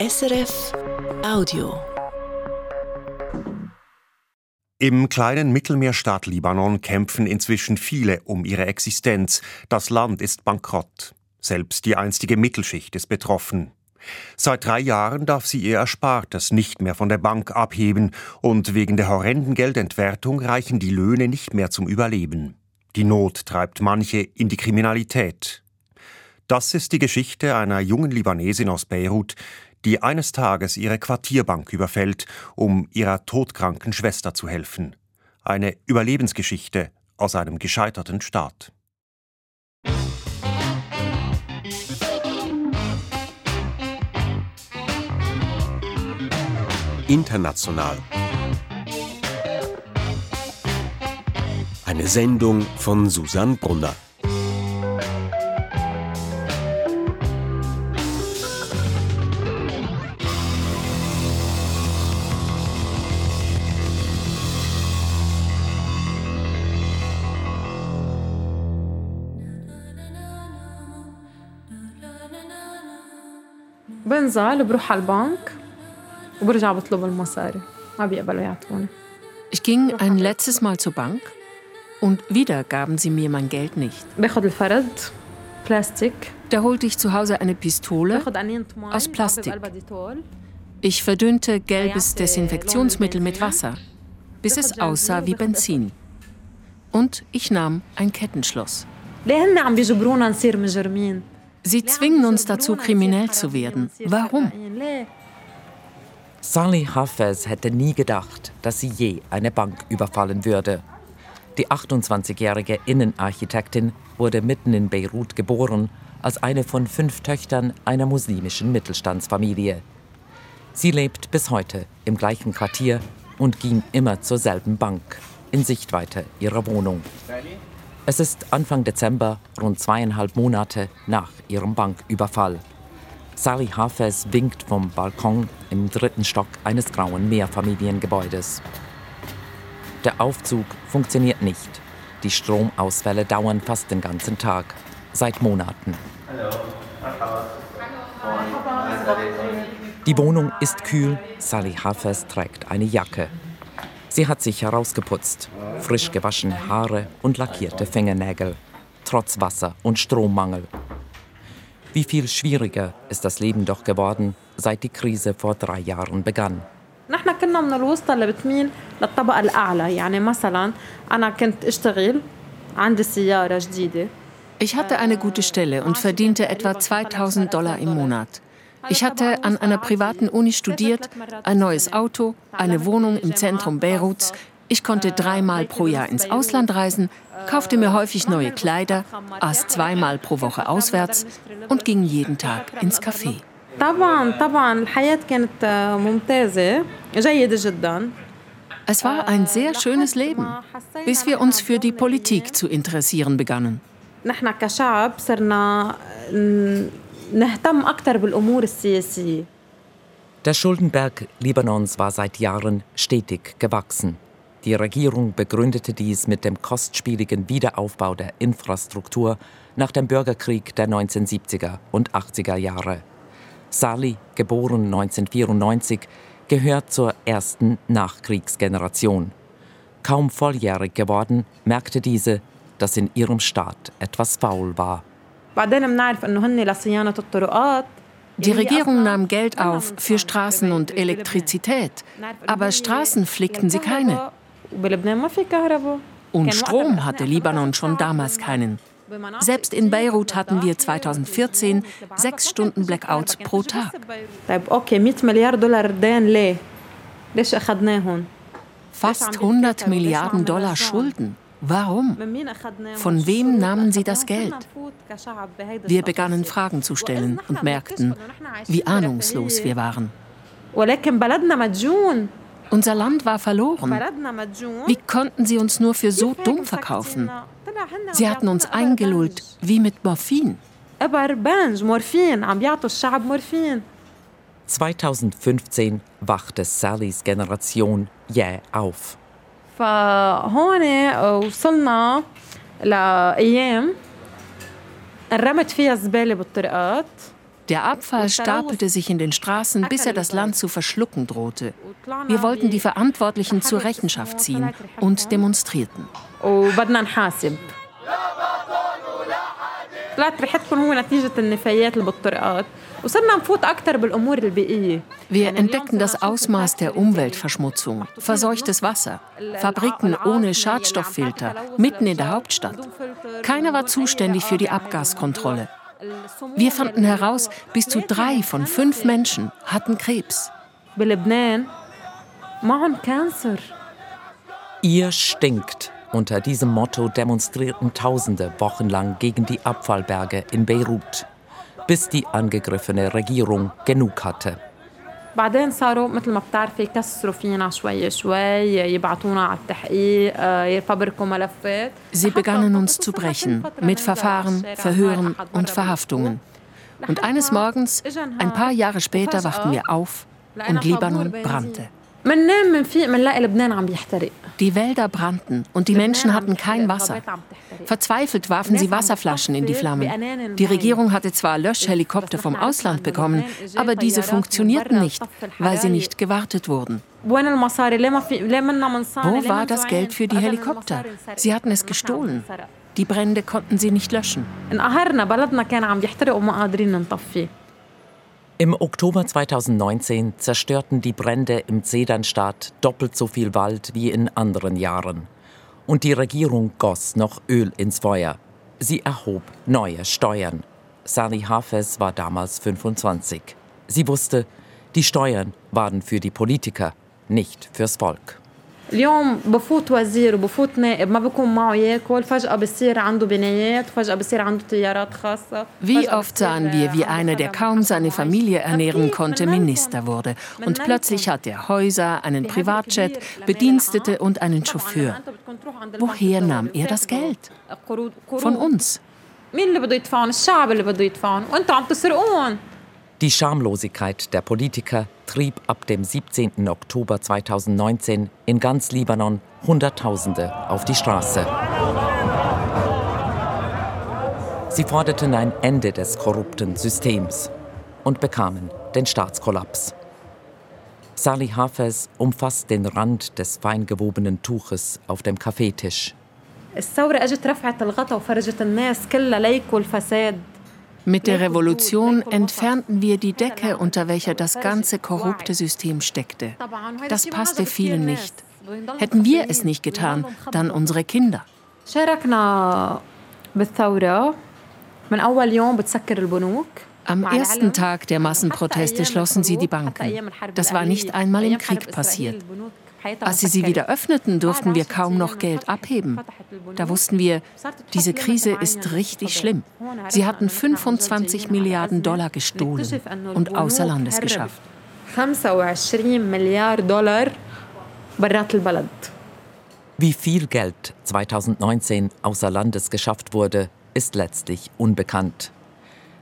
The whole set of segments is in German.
SRF Audio. Im kleinen Mittelmeerstaat Libanon kämpfen inzwischen viele um ihre Existenz. Das Land ist bankrott. Selbst die einstige Mittelschicht ist betroffen. Seit drei Jahren darf sie ihr Erspartes nicht mehr von der Bank abheben und wegen der horrenden Geldentwertung reichen die Löhne nicht mehr zum Überleben. Die Not treibt manche in die Kriminalität. Das ist die Geschichte einer jungen Libanesin aus Beirut, die eines Tages ihre Quartierbank überfällt, um ihrer todkranken Schwester zu helfen. Eine Überlebensgeschichte aus einem gescheiterten Staat. International. Eine Sendung von Susanne Brunner. بنزل بروح على البنك وبرجع بطلب المصاري ما بيقبلوا يعطوني Ich ging ein letztes Mal zur Bank und wieder gaben sie mir mein Geld nicht. باخذ الفرد بلاستيك Da holte ich zu Hause eine Pistole. باخذ قنينة مي aus Plastik. بقلبها ديتول Ich verdünnte gelbes Desinfektionsmittel mit Wasser, bis es aussah wie Benzin. Und ich nahm ein Kettenschloss. ليه هن عم بيجبرونا نصير مجرمين Sie zwingen uns dazu, kriminell zu werden. Warum? Sally Hafez hätte nie gedacht, dass sie je eine Bank überfallen würde. Die 28-jährige Innenarchitektin wurde mitten in Beirut geboren, als eine von fünf Töchtern einer muslimischen Mittelstandsfamilie. Sie lebt bis heute im gleichen Quartier und ging immer zur selben Bank, in Sichtweite ihrer Wohnung. Sally? Es ist Anfang Dezember, rund zweieinhalb Monate nach ihrem Banküberfall. Sally Hafez winkt vom Balkon im dritten Stock eines grauen Mehrfamiliengebäudes. Der Aufzug funktioniert nicht. Die Stromausfälle dauern fast den ganzen Tag, seit Monaten. Die Wohnung ist kühl, Sally Hafez trägt eine Jacke. Sie hat sich herausgeputzt, frisch gewaschene Haare und lackierte Fingernägel, trotz Wasser- und Strommangel. Wie viel schwieriger ist das Leben doch geworden, seit die Krise vor drei Jahren begann. نحن كنا من الوسطى اللي بتميل للطبقة الأعلى يعني مثلا أنا كنت أشتغل عندي سيارة جديدة Ich hatte eine gute Stelle und verdiente etwa 2000 Dollar im Monat. Ich hatte an einer privaten Uni studiert, ein neues Auto, eine Wohnung im Zentrum Beiruts. ich konnte dreimal pro Jahr ins Ausland reisen, kaufte mir häufig neue Kleider, aß zweimal pro Woche auswärts und ging jeden Tag ins Café. Es war ein sehr schönes Leben, bis wir uns für die Politik zu interessieren begannen. Der Schuldenberg Libanons war seit Jahren stetig gewachsen. Die Regierung begründete dies mit dem kostspieligen Wiederaufbau der Infrastruktur nach dem Bürgerkrieg der 1970er und 80er Jahre. Sali, geboren 1994, gehört zur ersten Nachkriegsgeneration. Kaum volljährig geworden, merkte diese, dass in ihrem Staat etwas faul war. Die Regierung nahm Geld auf für Straßen und Elektrizität, aber Straßen flickten sie keine. Und Strom hatte Libanon schon damals keinen. Selbst in Beirut hatten wir 2014 sechs Stunden Blackouts pro Tag. Fast 100 Milliarden Dollar Schulden. Warum? Von wem nahmen sie das Geld? Wir begannen Fragen zu stellen und merkten, wie ahnungslos wir waren. Unser Land war verloren. Wie konnten sie uns nur für so dumm verkaufen? Sie hatten uns eingelullt, wie mit Morphin. 2015 wachte Sallys Generation jäh yeah, auf. Der Abfall stapelte sich in den Straßen, bis er das Land zu verschlucken drohte. Wir wollten die Verantwortlichen zur Rechenschaft ziehen und demonstrierten. Wir entdeckten das Ausmaß der Umweltverschmutzung, verseuchtes Wasser, Fabriken ohne Schadstofffilter mitten in der Hauptstadt. Keiner war zuständig für die Abgaskontrolle. Wir fanden heraus, bis zu drei von fünf Menschen hatten Krebs. Ihr stinkt. Unter diesem Motto demonstrierten Tausende wochenlang gegen die Abfallberge in Beirut, bis die angegriffene Regierung genug hatte. بعدين صاروا مثل ما بتعرفي يكسروا فينا شوي شوي يبعتونا على التحقيق يفبركوا ملفات Sie begannen uns zu brechen mit Verfahren, Verhören und Verhaftungen. Und eines Morgens, ein paar Jahre später, wachten wir auf und Libanon brannte. Die Wälder brannten und die Menschen hatten kein Wasser. Verzweifelt warfen sie Wasserflaschen in die Flammen. Die Regierung hatte zwar Löschhelikopter vom Ausland bekommen, aber diese funktionierten nicht, weil sie nicht gewartet wurden. Wo war das Geld für die Helikopter? Sie hatten es gestohlen. Die Brände konnten sie nicht löschen. Im Oktober 2019 zerstörten die Brände im Zedernstaat doppelt so viel Wald wie in anderen Jahren. Und die Regierung goss noch Öl ins Feuer. Sie erhob neue Steuern. Sani Hafez war damals 25. Sie wusste, die Steuern waren für die Politiker, nicht fürs Volk. اليوم بفوت وزير وبفوت نائب ما بكون معه ياكل فجأة بصير عنده بنايات فجأة بصير عنده طيارات خاصة Wie oft sahen wir, wie einer, der kaum seine Familie ernähren konnte, Minister wurde. Und plötzlich hat er Häuser, einen Privatjet, Bedienstete und einen Chauffeur. Woher nahm er das Geld? Von uns. مين اللي بده يدفعون؟ الشعب اللي بده يدفعون وانتم عم تسرقون die Schamlosigkeit der Politiker trieb ab dem 17. Oktober 2019 in ganz Libanon Hunderttausende auf die Straße. Sie forderten ein Ende des korrupten Systems und bekamen den Staatskollaps. Salih Hafez umfasst den Rand des feingewobenen Tuches auf dem Kaffeetisch. الثورة اجت رفعت الغطا وفرجت الناس كلها ليكوا الفساد mit der Revolution entfernten wir die Decke, unter welcher das ganze korrupte System steckte. Das passte vielen nicht. Hätten wir es nicht getan, dann unsere Kinder. Am ersten Tag der Massenproteste schlossen sie die Banken. Das war nicht einmal im Krieg passiert. Als sie sie wieder öffneten, durften wir kaum noch Geld abheben. Da wussten wir, diese Krise ist richtig schlimm. Sie hatten 25 Milliarden Dollar gestohlen und außer Landes geschafft. 25 Milliarden Dollar Wie viel Geld 2019 außer Landes geschafft wurde, ist letztlich unbekannt.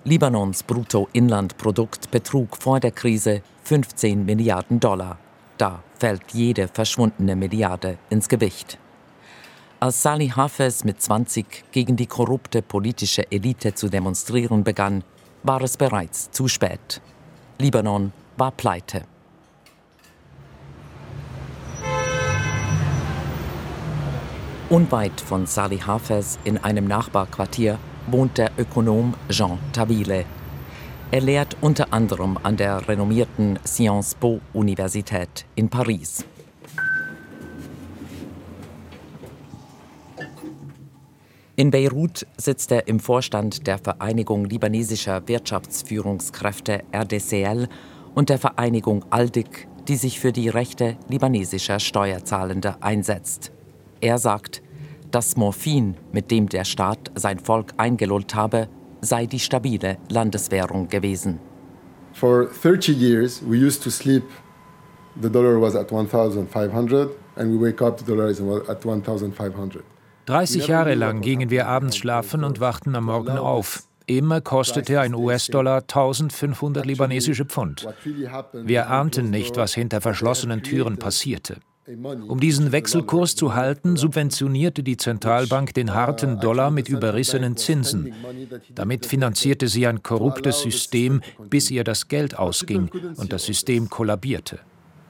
Libanons Bruttoinlandprodukt betrug vor der Krise 15 Milliarden Dollar. Da fällt jede verschwundene Milliarde ins Gewicht. Als Salih Hafez mit 20 gegen die korrupte politische Elite zu demonstrieren begann, war es bereits zu spät. Libanon war pleite. Unweit von Salih Hafez in einem Nachbarquartier wohnt der Ökonom Jean Tabile. Er lehrt unter anderem an der renommierten Sciences Po Universität in Paris. In Beirut sitzt er im Vorstand der Vereinigung libanesischer Wirtschaftsführungskräfte RDCL und der Vereinigung ALDIC, die sich für die Rechte libanesischer Steuerzahlender einsetzt. Er sagt, das Morphin, mit dem der Staat sein Volk eingelullt habe, sei die stabile Landeswährung gewesen. For 30 years we used to sleep the dollar was at 1500 and we wake up the dollar is at 1500. 30 Jahre lang gingen wir abends schlafen und wachten am Morgen auf. Immer kostete ein US-Dollar 1500 libanesische Pfund. Wir ahnten nicht, was hinter verschlossenen Türen passierte. Um diesen Wechselkurs zu halten, subventionierte die Zentralbank den harten Dollar mit überrissenen Zinsen. Damit finanzierte sie ein korruptes System, bis ihr das Geld ausging und das System kollabierte.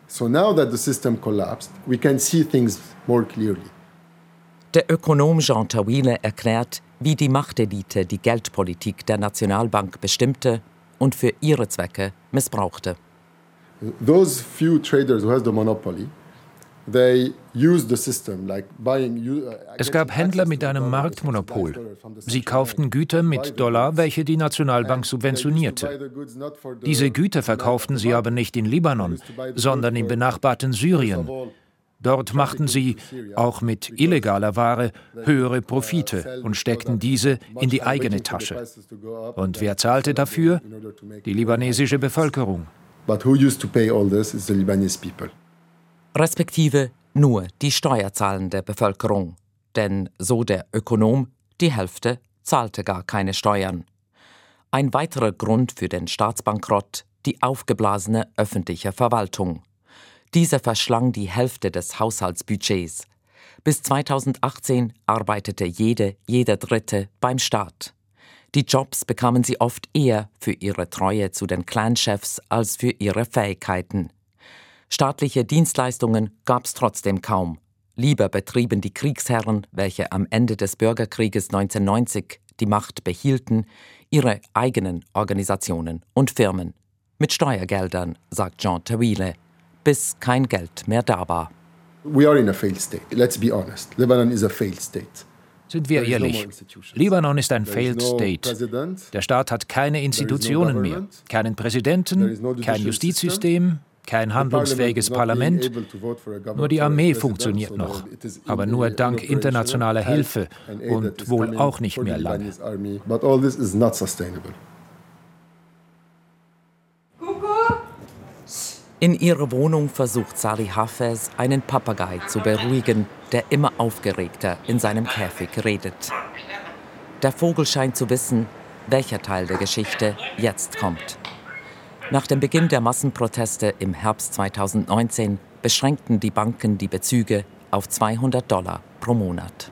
So now that the system collapsed, we can see things more clearly. Der Ökonom Jean Tawile erklärt, wie die Machtelite die Geldpolitik der Nationalbank bestimmte und für ihre Zwecke missbrauchte. Those few traders who has the monopoly es gab Händler mit einem Marktmonopol. Sie kauften Güter mit Dollar, welche die Nationalbank subventionierte. Diese Güter verkauften sie aber nicht in Libanon, sondern im benachbarten Syrien. Dort machten sie, auch mit illegaler Ware, höhere Profite und steckten diese in die eigene Tasche. Und wer zahlte dafür? Die libanesische Bevölkerung. But who used to pay all this is the Lebanese people respektive nur die steuerzahlende Bevölkerung. Denn, so der Ökonom, die Hälfte zahlte gar keine Steuern. Ein weiterer Grund für den Staatsbankrott die aufgeblasene öffentliche Verwaltung. Diese verschlang die Hälfte des Haushaltsbudgets. Bis 2018 arbeitete jede, jeder Dritte beim Staat. Die Jobs bekamen sie oft eher für ihre Treue zu den Clanchefs als für ihre Fähigkeiten. Staatliche Dienstleistungen gab es trotzdem kaum. Lieber betrieben die Kriegsherren, welche am Ende des Bürgerkrieges 1990 die Macht behielten, ihre eigenen Organisationen und Firmen. Mit Steuergeldern, sagt Jean Tawile, bis kein Geld mehr da war. We are in a failed state. Let's be honest. Lebanon is a failed state. Sind wir ehrlich, Libanon ist ein Failed State. Der Staat hat keine Institutionen mehr, keinen Präsidenten, kein Justizsystem, kein handlungsfähiges Parlament. Nur die Armee funktioniert noch, aber nur dank internationaler Hilfe und wohl auch nicht mehr lange. In ihrer Wohnung versucht Sali Hafez, einen Papagei zu beruhigen, der immer aufgeregter in seinem Käfig redet. Der Vogel scheint zu wissen, welcher Teil der Geschichte jetzt kommt. Nach dem Beginn der Massenproteste im Herbst 2019 beschränkten die Banken die Bezüge auf 200 Dollar pro Monat.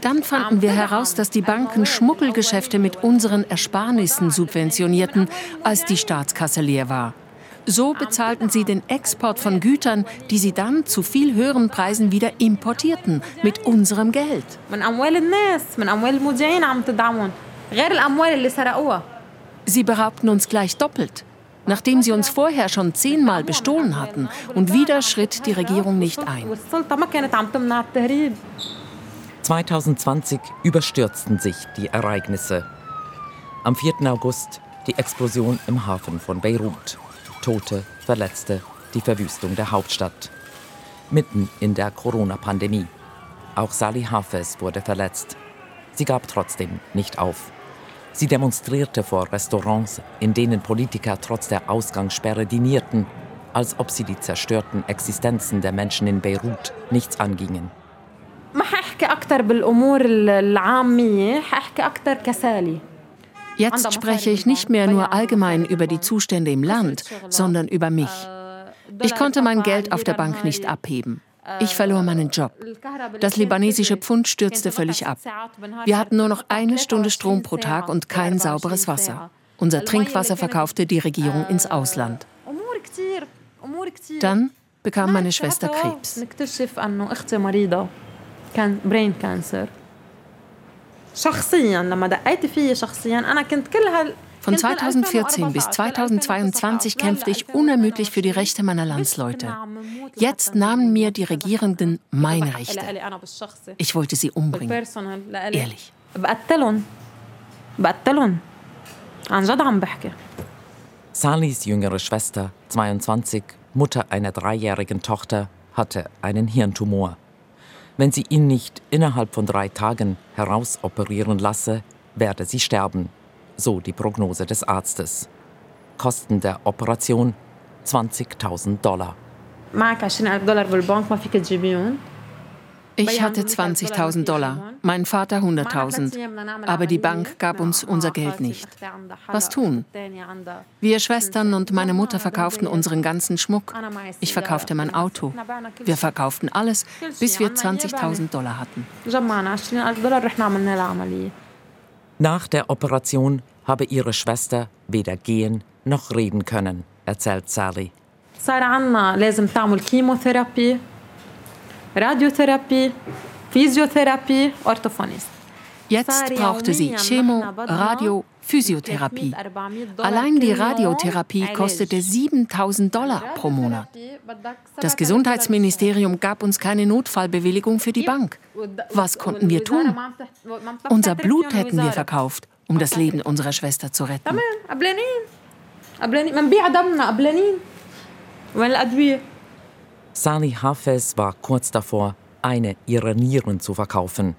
Dann fanden wir heraus, dass die Banken Schmuggelgeschäfte mit unseren Ersparnissen subventionierten, als die Staatskasse leer war. So bezahlten sie den Export von Gütern, die sie dann zu viel höheren Preisen wieder importierten, mit unserem Geld. Sie beraubten uns gleich doppelt, nachdem sie uns vorher schon zehnmal bestohlen hatten. Und wieder schritt die Regierung nicht ein. 2020 überstürzten sich die Ereignisse. Am 4. August die Explosion im Hafen von Beirut. Tote, Verletzte, die Verwüstung der Hauptstadt. Mitten in der Corona-Pandemie. Auch Sally Hafez wurde verletzt. Sie gab trotzdem nicht auf. Sie demonstrierte vor Restaurants, in denen Politiker trotz der Ausgangssperre dinierten, als ob sie die zerstörten Existenzen der Menschen in Beirut nichts angingen. Jetzt spreche ich nicht mehr nur allgemein über die Zustände im Land, sondern über mich. Ich konnte mein Geld auf der Bank nicht abheben. Ich verlor meinen Job. Das libanesische Pfund stürzte völlig ab. Wir hatten nur noch eine Stunde Strom pro Tag und kein sauberes Wasser. Unser Trinkwasser verkaufte die Regierung ins Ausland. Dann bekam meine Schwester Krebs. شخصيا لما دقيتي فيي شخصيا انا كنت كل هال von 2014 bis 2022 kämpfte ich unermüdlich für die Rechte meiner Landsleute. Jetzt nahmen mir die Regierenden meine Rechte. Ich wollte sie umbringen. Ehrlich. Salis jüngere Schwester, 22, Mutter einer dreijährigen Tochter, hatte einen Hirntumor. Wenn sie ihn nicht innerhalb von drei Tagen herausoperieren lasse, werde sie sterben so die Prognose des Arztes. Kosten der Operation 20.000 Dollar. Ich hatte 20.000 Dollar, mein Vater 100.000. Aber die Bank gab uns unser Geld nicht. Was tun? Wir Schwestern und meine Mutter verkauften unseren ganzen Schmuck. Ich verkaufte mein Auto. Wir verkauften alles, bis wir 20.000 Dollar hatten. Nach der Operation habe ihre Schwester weder gehen noch reden können, erzählt Sally. صار عنا لازم تعمل كيموثيرابي Radiotherapie, Physiotherapie, Orthophonist. Jetzt brauchte sie Chemo, Radio, Physiotherapie. Allein die Radiotherapie kostete 7000 Dollar pro Monat. Das Gesundheitsministerium gab uns keine Notfallbewilligung für die Bank. Was konnten wir tun? Unser Blut hätten wir verkauft, um das Leben unserer Schwester zu retten. Sani Hafez war kurz davor, eine ihrer Nieren zu verkaufen.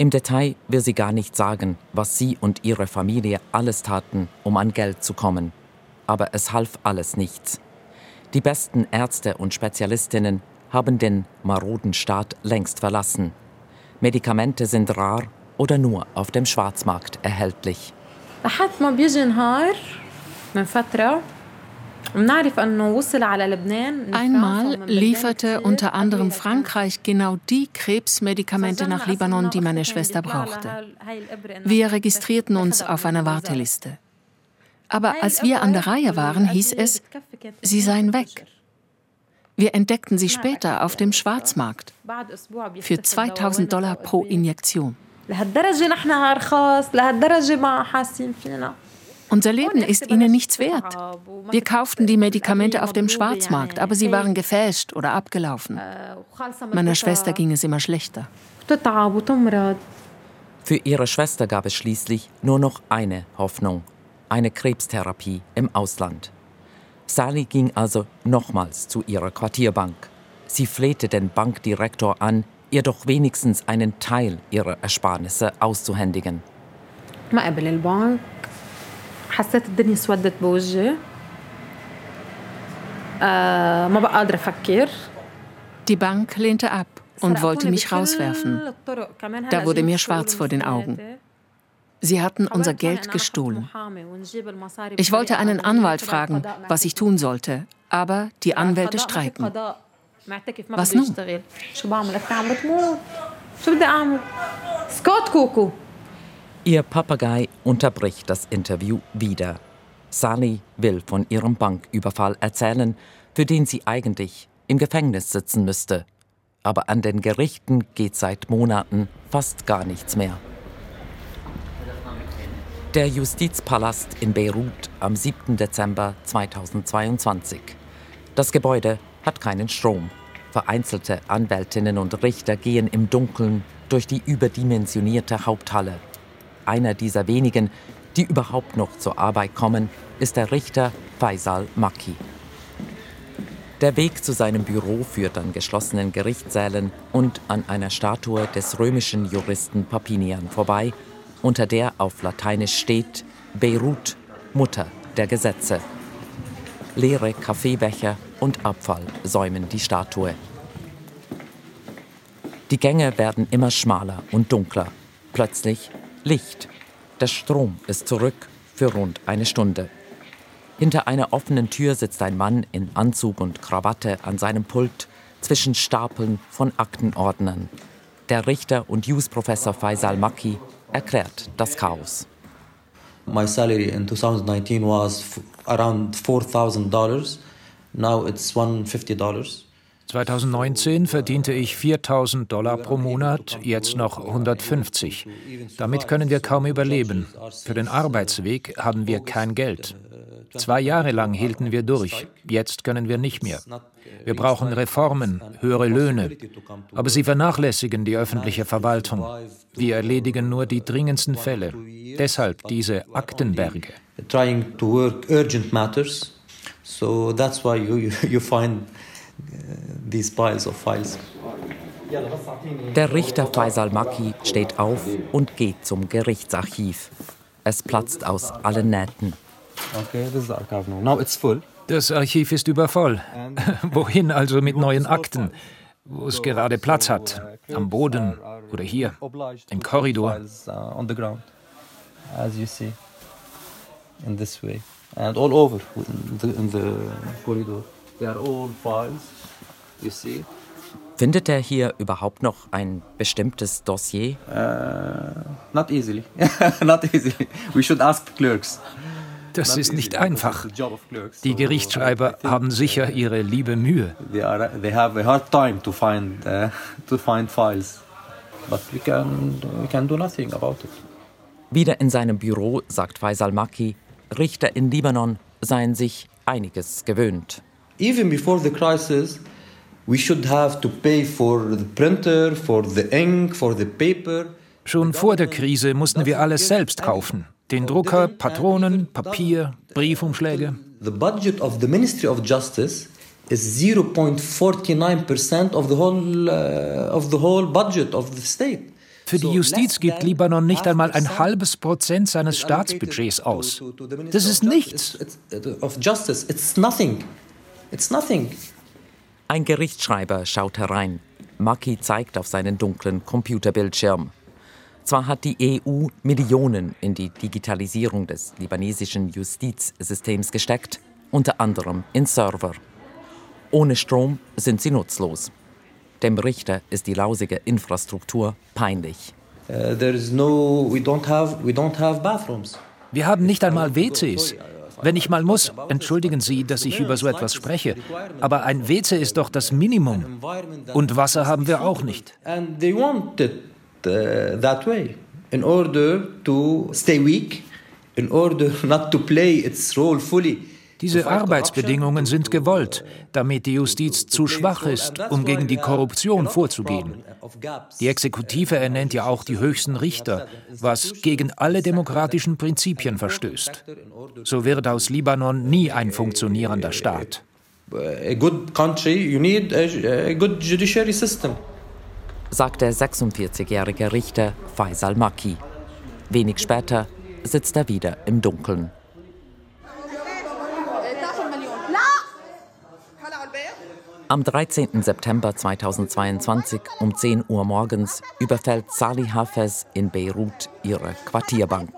Im Detail will sie gar nicht sagen, was sie und ihre Familie alles taten, um an Geld zu kommen. Aber es half alles nichts. Die besten Ärzte und Spezialistinnen haben den maroden Staat längst verlassen. Medikamente sind rar oder nur auf dem Schwarzmarkt erhältlich. Einmal lieferte unter anderem Frankreich genau die Krebsmedikamente nach Libanon, die meine Schwester brauchte. Wir registrierten uns auf einer Warteliste. Aber als wir an der Reihe waren, hieß es, sie seien weg. Wir entdeckten sie später auf dem Schwarzmarkt für 2000 Dollar pro Injektion. Unser Leben ist ihnen nichts wert. Wir kauften die Medikamente auf dem Schwarzmarkt, aber sie waren gefälscht oder abgelaufen. Meiner Schwester ging es immer schlechter. Für ihre Schwester gab es schließlich nur noch eine Hoffnung, eine Krebstherapie im Ausland. Sally ging also nochmals zu ihrer Quartierbank. Sie flehte den Bankdirektor an, ihr doch wenigstens einen Teil ihrer Ersparnisse auszuhändigen. حسيت الدنيا سودت بوجهي آه ما بقى قادرة أفكر Die Bank lehnte ab und wollte mich rauswerfen. Da wurde mir schwarz vor den Augen. Sie hatten unser Geld gestohlen. Ich wollte einen Anwalt fragen, was ich tun sollte, aber die Anwälte streiken. Was nun? Ihr Papagei unterbricht das Interview wieder. Sally will von ihrem Banküberfall erzählen, für den sie eigentlich im Gefängnis sitzen müsste. Aber an den Gerichten geht seit Monaten fast gar nichts mehr. Der Justizpalast in Beirut am 7. Dezember 2022. Das Gebäude hat keinen Strom. Vereinzelte Anwältinnen und Richter gehen im Dunkeln durch die überdimensionierte Haupthalle einer dieser wenigen, die überhaupt noch zur Arbeit kommen, ist der Richter Faisal Maki. Der Weg zu seinem Büro führt an geschlossenen Gerichtssälen und an einer Statue des römischen Juristen Papinian vorbei, unter der auf Lateinisch steht Beirut, Mutter der Gesetze. Leere Kaffeebecher und Abfall säumen die Statue. Die Gänge werden immer schmaler und dunkler. Plötzlich Licht. Der Strom ist zurück für rund eine Stunde. Hinter einer offenen Tür sitzt ein Mann in Anzug und Krawatte an seinem Pult zwischen Stapeln von Aktenordnern. Der Richter und Jus-Professor Faisal Maki erklärt das Chaos. My salary in 2019 was around $4,000. Now it's $150. 2019 verdiente ich 4000 Dollar pro Monat, jetzt noch 150. Damit können wir kaum überleben. Für den Arbeitsweg haben wir kein Geld. Zwei Jahre lang hielten wir durch, jetzt können wir nicht mehr. Wir brauchen Reformen, höhere Löhne. Aber sie vernachlässigen die öffentliche Verwaltung. Wir erledigen nur die dringendsten Fälle. Deshalb diese Aktenberge. Trying to work urgent matters. So that's why you, you find these piles of files. Der Richter Faisal Maki steht auf und geht zum Gerichtsarchiv. Es platzt aus allen Nähten. Das Archiv ist übervoll. Wohin also mit neuen Akten? wo es gerade Platz hat, am Boden oder hier, im Korridor. In this way. And all over in the, in the corridor. They are all files, you see. Findet er hier überhaupt noch ein bestimmtes Dossier? Uh, not easily. not easily. We should ask clerks. Das ist nicht einfach. Die Gerichtsschreiber haben sicher ihre liebe Mühe. They, are, they have a hard time to find, uh, to find files. But we can, we can do nothing about it. Wieder in seinem Büro sagt Faisal Maki, Richter in Libanon seien sich einiges gewöhnt. Even before the crisis, we should have to pay for the printer, for the ink, for the paper. Schon vor der Krise mussten wir alles selbst kaufen. Den Drucker, Patronen, Papier, Briefumschläge. The budget of the Ministry of Justice is 0.49% of the whole uh, of the whole budget of the state. Für die Justiz gibt Libanon nicht einmal ein halbes Prozent seines Staatsbudgets aus. Das ist nichts. Ein Gerichtsschreiber schaut herein. Maki zeigt auf seinen dunklen Computerbildschirm. Zwar hat die EU Millionen in die Digitalisierung des libanesischen Justizsystems gesteckt, unter anderem in Server. Ohne Strom sind sie nutzlos. Dem Richter ist die lausige Infrastruktur peinlich. Uh, no, we don't have, we don't have Wir haben nicht einmal WCs. Wenn ich mal muss, entschuldigen Sie, dass ich über so etwas spreche, aber ein WC ist doch das Minimum. Und Wasser haben wir auch nicht. Uh, in order to stay weak, in order not to play its role fully. Diese Arbeitsbedingungen sind gewollt, damit die Justiz zu schwach ist, um gegen die Korruption vorzugehen. Die Exekutive ernennt ja auch die höchsten Richter, was gegen alle demokratischen Prinzipien verstößt. So wird aus Libanon nie ein funktionierender Staat. sagt der 46-jährige Richter Faisal Maki. Wenig später sitzt er wieder im Dunkeln. Am 13. September 2022 um 10 Uhr morgens überfällt Salih Hafez in Beirut ihre Quartierbank.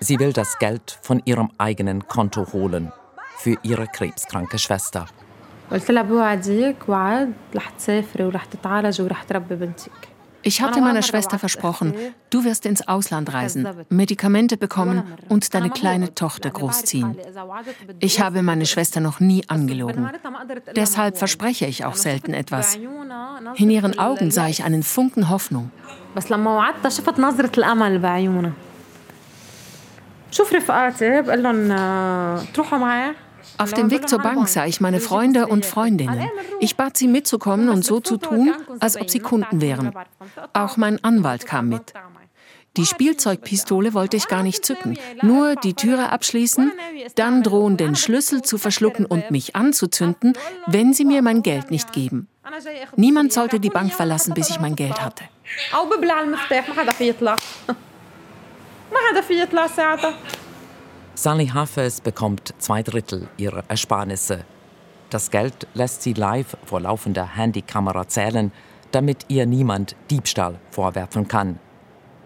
Sie will das Geld von ihrem eigenen Konto holen für ihre krebskranke Schwester. قلت لها بوعدك وعد رح تسافري ورح تتعالجي ورح تربي بنتك ich hatte meiner Schwester versprochen, du wirst ins Ausland reisen, Medikamente bekommen und deine kleine Tochter großziehen. Ich habe meine Schwester noch nie angelogen. Deshalb verspreche ich auch selten etwas. In ihren Augen sah ich einen Funken Hoffnung. شوف رفقاتي بقول لهم تروحوا معي auf dem Weg zur Bank sah ich meine Freunde und Freundinnen. Ich bat sie mitzukommen und so zu tun, als ob sie Kunden wären. Auch mein Anwalt kam mit. Die Spielzeugpistole wollte ich gar nicht zücken, nur die Türe abschließen, dann drohen, den Schlüssel zu verschlucken und mich anzuzünden, wenn sie mir mein Geld nicht geben. Niemand sollte die Bank verlassen, bis ich mein Geld hatte. Sally Hafez bekommt zwei Drittel ihrer Ersparnisse. Das Geld lässt sie live vor laufender Handykamera zählen, damit ihr niemand Diebstahl vorwerfen kann.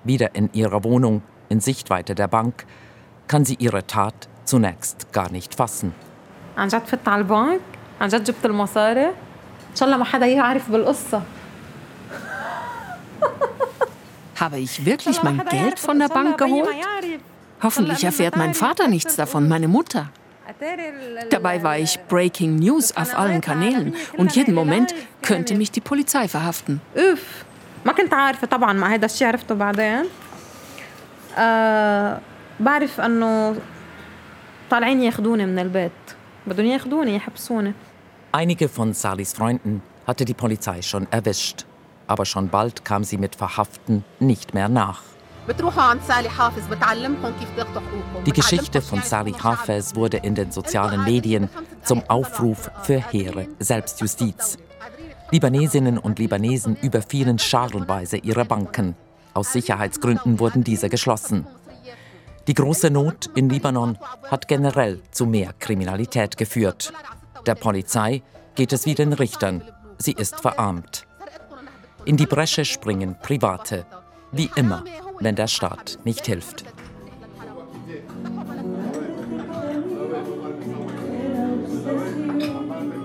Wieder in ihrer Wohnung, in Sichtweite der Bank, kann sie ihre Tat zunächst gar nicht fassen. Habe ich wirklich mein Geld von der Bank geholt? Hoffentlich erfährt mein Vater nichts davon, meine Mutter. Dabei war ich Breaking News auf allen Kanälen und jeden Moment könnte mich die Polizei verhaften. ما كنت عارفة طبعا مع هذا الشيء عرفته بعدين أه بعرف انه طالعين ياخذوني من البيت بدهم ياخذوني يحبسوني Einige von Salis Freunden hatte die Polizei schon erwischt, aber schon bald kam sie mit Verhaften nicht mehr nach. Die Geschichte von Sally Hafez wurde in den sozialen Medien zum Aufruf für hehre Selbstjustiz. Libanesinnen und Libanesen überfielen scharenweise ihre Banken. Aus Sicherheitsgründen wurden diese geschlossen. Die große Not in Libanon hat generell zu mehr Kriminalität geführt. Der Polizei geht es wie den Richtern. Sie ist verarmt. In die Bresche springen Private. Wie immer, wenn der Staat nicht hilft.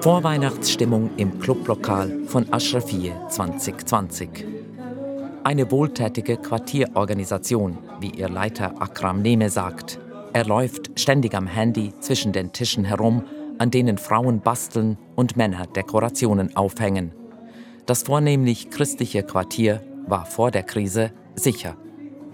Vorweihnachtsstimmung im Clublokal von Ashrafie 2020. Eine wohltätige Quartierorganisation, wie ihr Leiter Akram Neme sagt. Er läuft ständig am Handy zwischen den Tischen herum, an denen Frauen basteln und Männer Dekorationen aufhängen. Das vornehmlich christliche Quartier war vor der Krise sicher.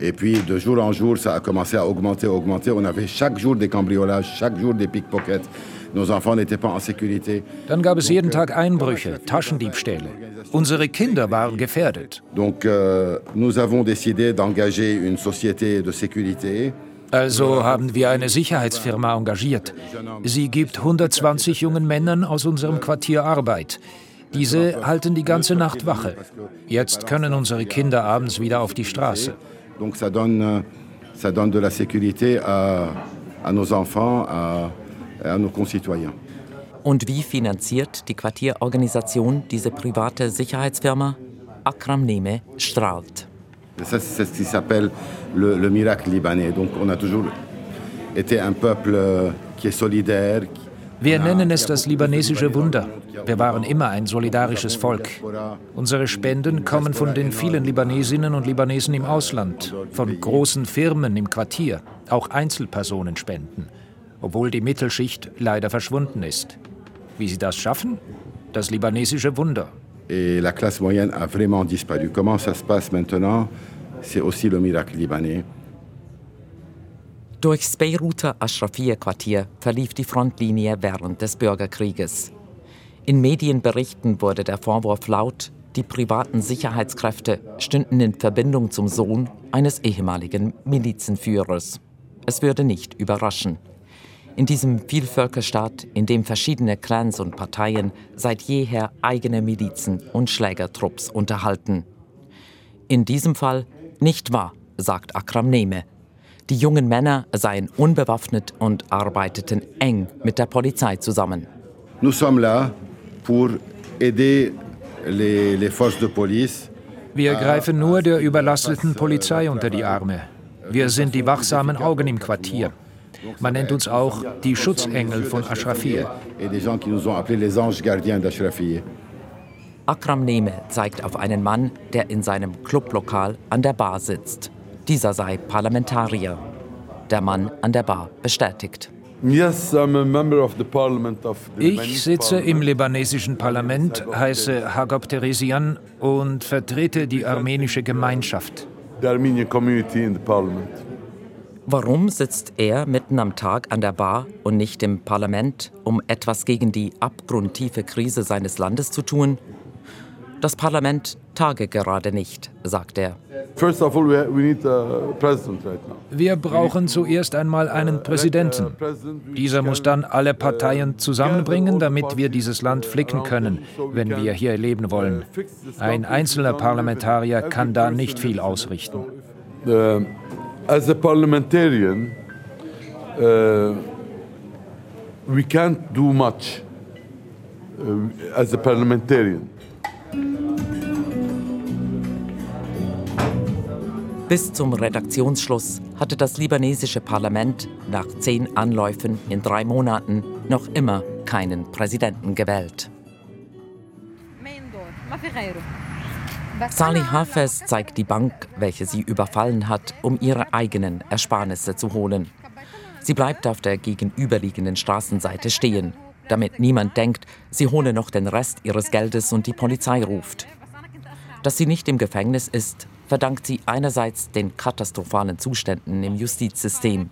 Et puis de jour en jour, ça a commencé à augmenter, augmenter. On avait chaque jour des cambriolages, chaque jour des pickpockets. Nos enfants n'étaient pas en sécurité. Dann gab es jeden Tag Einbrüche, Taschendiebstähle. Unsere Kinder waren gefährdet. Donc euh, nous avons décidé d'engager une société de sécurité. Also haben wir eine Sicherheitsfirma engagiert. Sie gibt 120 jungen Männern aus unserem Quartier Arbeit. Diese halten die ganze Nacht Wache. Jetzt können unsere Kinder abends wieder auf die Straße. Donc ça donne, ça donne de la sécurité à, à nos enfants, à, à nos concitoyens. Und wie finanziert die Quartierorganisation diese private Sicherheitsfirma? Akram Neme strahlt. Ça, c'est ce qui s'appelle le, le miracle libanais. Donc on a toujours été un peuple qui est solidaire. Wir nennen es das libanesische Wunder. Wir waren immer ein solidarisches Volk. Unsere Spenden kommen von den vielen Libanesinnen und Libanesen im Ausland, von großen Firmen im Quartier, auch Einzelpersonen spenden, obwohl die Mittelschicht leider verschwunden ist. Wie sie das schaffen? Das libanesische Wunder. Et la classe moyenne a vraiment disparu. Comment ça se passe maintenant C'est aussi le miracle libanais. Durchs Beiruter Ashrafiyeh-Quartier verlief die Frontlinie während des Bürgerkrieges. In Medienberichten wurde der Vorwurf laut, die privaten Sicherheitskräfte stünden in Verbindung zum Sohn eines ehemaligen Milizenführers. Es würde nicht überraschen. In diesem Vielvölkerstaat, in dem verschiedene Clans und Parteien seit jeher eigene Milizen und Schlägertrupps unterhalten. In diesem Fall nicht wahr, sagt Akram Neme. Die jungen Männer seien unbewaffnet und arbeiteten eng mit der Polizei zusammen. Nous sommes là pour aider les, les forces de police. Wir greifen nur der überlasteten Polizei unter die Arme. Wir sind die wachsamen Augen im Quartier. Man nennt uns auch die Schutzengel von Ashrafir. Akram Neme zeigt auf einen Mann, der in seinem Clublokal an der Bar sitzt. Dieser sei Parlamentarier. Der Mann an der Bar bestätigt. Ich sitze im libanesischen Parlament, heiße Hagop Teresian und vertrete die armenische Gemeinschaft. Warum sitzt er mitten am Tag an der Bar und nicht im Parlament, um etwas gegen die abgrundtiefe Krise seines Landes zu tun? Das Parlament tage gerade nicht, sagt er. Wir brauchen zuerst einmal einen Präsidenten. Dieser muss dann alle Parteien zusammenbringen, damit wir dieses Land flicken können, wenn wir hier leben wollen. Ein einzelner Parlamentarier kann da nicht viel ausrichten. Uh, as a parliamentarian, uh, we can't do much uh, as a parliamentarian. Bis zum Redaktionsschluss hatte das libanesische Parlament nach zehn Anläufen in drei Monaten noch immer keinen Präsidenten gewählt. Salih Hafez zeigt die Bank, welche sie überfallen hat, um ihre eigenen Ersparnisse zu holen. Sie bleibt auf der gegenüberliegenden Straßenseite stehen, damit niemand denkt, sie hole noch den Rest ihres Geldes und die Polizei ruft. Dass sie nicht im Gefängnis ist, verdankt sie einerseits den katastrophalen Zuständen im Justizsystem,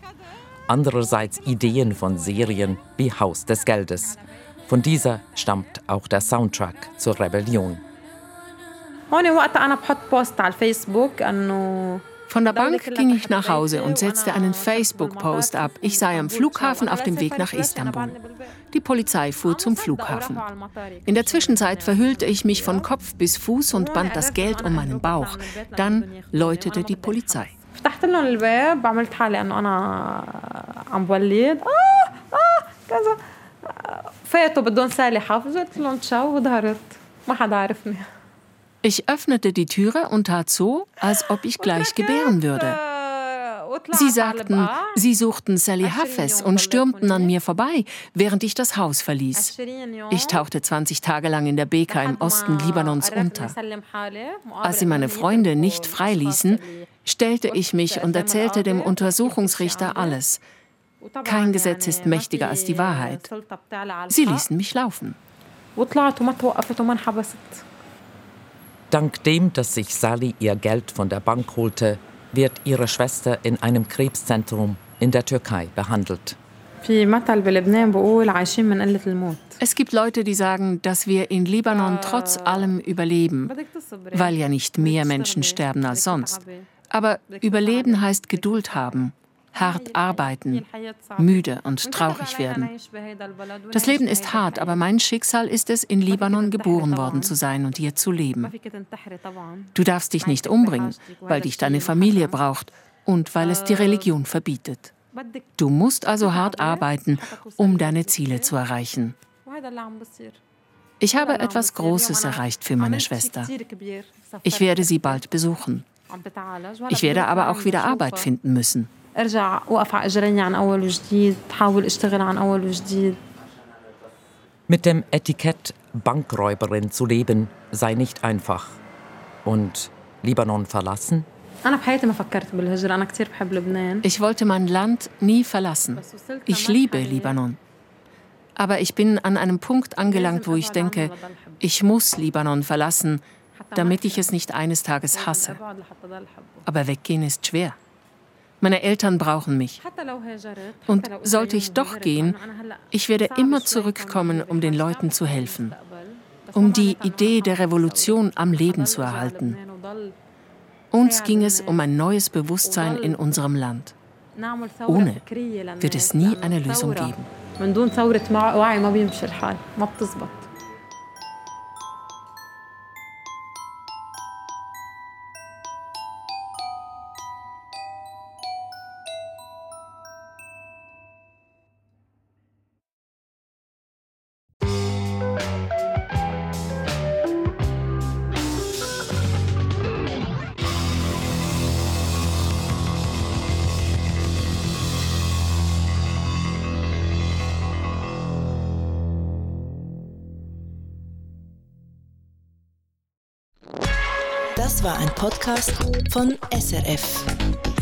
andererseits Ideen von Serien wie Haus des Geldes. Von dieser stammt auch der Soundtrack zur Rebellion. Von der Bank ging ich nach Hause und setzte einen Facebook-Post ab. Ich sei am Flughafen auf dem Weg nach Istanbul. Die Polizei fuhr zum Flughafen. In der Zwischenzeit verhüllte ich mich von Kopf bis Fuß und band das Geld um meinen Bauch. Dann läutete die Polizei. فتحت لهم الباب عملت حالي انه انا عم بولد اه اه كذا فاتوا بدهم سالي حافظ قلت لهم تشاو وظهرت ما حدا عرفني ich öffnete die Türe und tat so, als ob ich gleich gebären würde. Sie sagten, sie suchten Sally Hafez und stürmten an mir vorbei, während ich das Haus verließ. Ich tauchte 20 Tage lang in der Beka im Osten Libanons unter. Als sie meine Freunde nicht freiließen, stellte ich mich und erzählte dem Untersuchungsrichter alles. Kein Gesetz ist mächtiger als die Wahrheit. Sie ließen mich laufen. Dank dem, dass sich Sally ihr Geld von der Bank holte, wird ihre Schwester in einem Krebszentrum in der Türkei behandelt. Es gibt Leute, die sagen, dass wir in Libanon trotz allem überleben, weil ja nicht mehr Menschen sterben als sonst. Aber Überleben heißt Geduld haben hart arbeiten, müde und traurig werden. Das Leben ist hart, aber mein Schicksal ist es, in Libanon geboren worden zu sein und hier zu leben. Du darfst dich nicht umbringen, weil dich deine Familie braucht und weil es die Religion verbietet. Du musst also hart arbeiten, um deine Ziele zu erreichen. Ich habe etwas Großes erreicht für meine Schwester. Ich werde sie bald besuchen. Ich werde aber auch wieder Arbeit finden müssen. ارجع اوقف على اجري عن اول وجديد حاول اشتغل عن اول وجديد Mit dem Etikett Bankräuberin zu leben sei nicht einfach. Und Libanon verlassen? Ich wollte mein Land nie verlassen. Ich liebe Libanon. Aber ich bin an einem Punkt angelangt, wo ich denke, ich muss Libanon verlassen, damit ich es nicht eines Tages hasse. Aber weggehen ist schwer. Meine Eltern brauchen mich. Und sollte ich doch gehen, ich werde immer zurückkommen, um den Leuten zu helfen, um die Idee der Revolution am Leben zu erhalten. Uns ging es um ein neues Bewusstsein in unserem Land. Ohne wird es nie eine Lösung geben. Das war ein Podcast von SRF.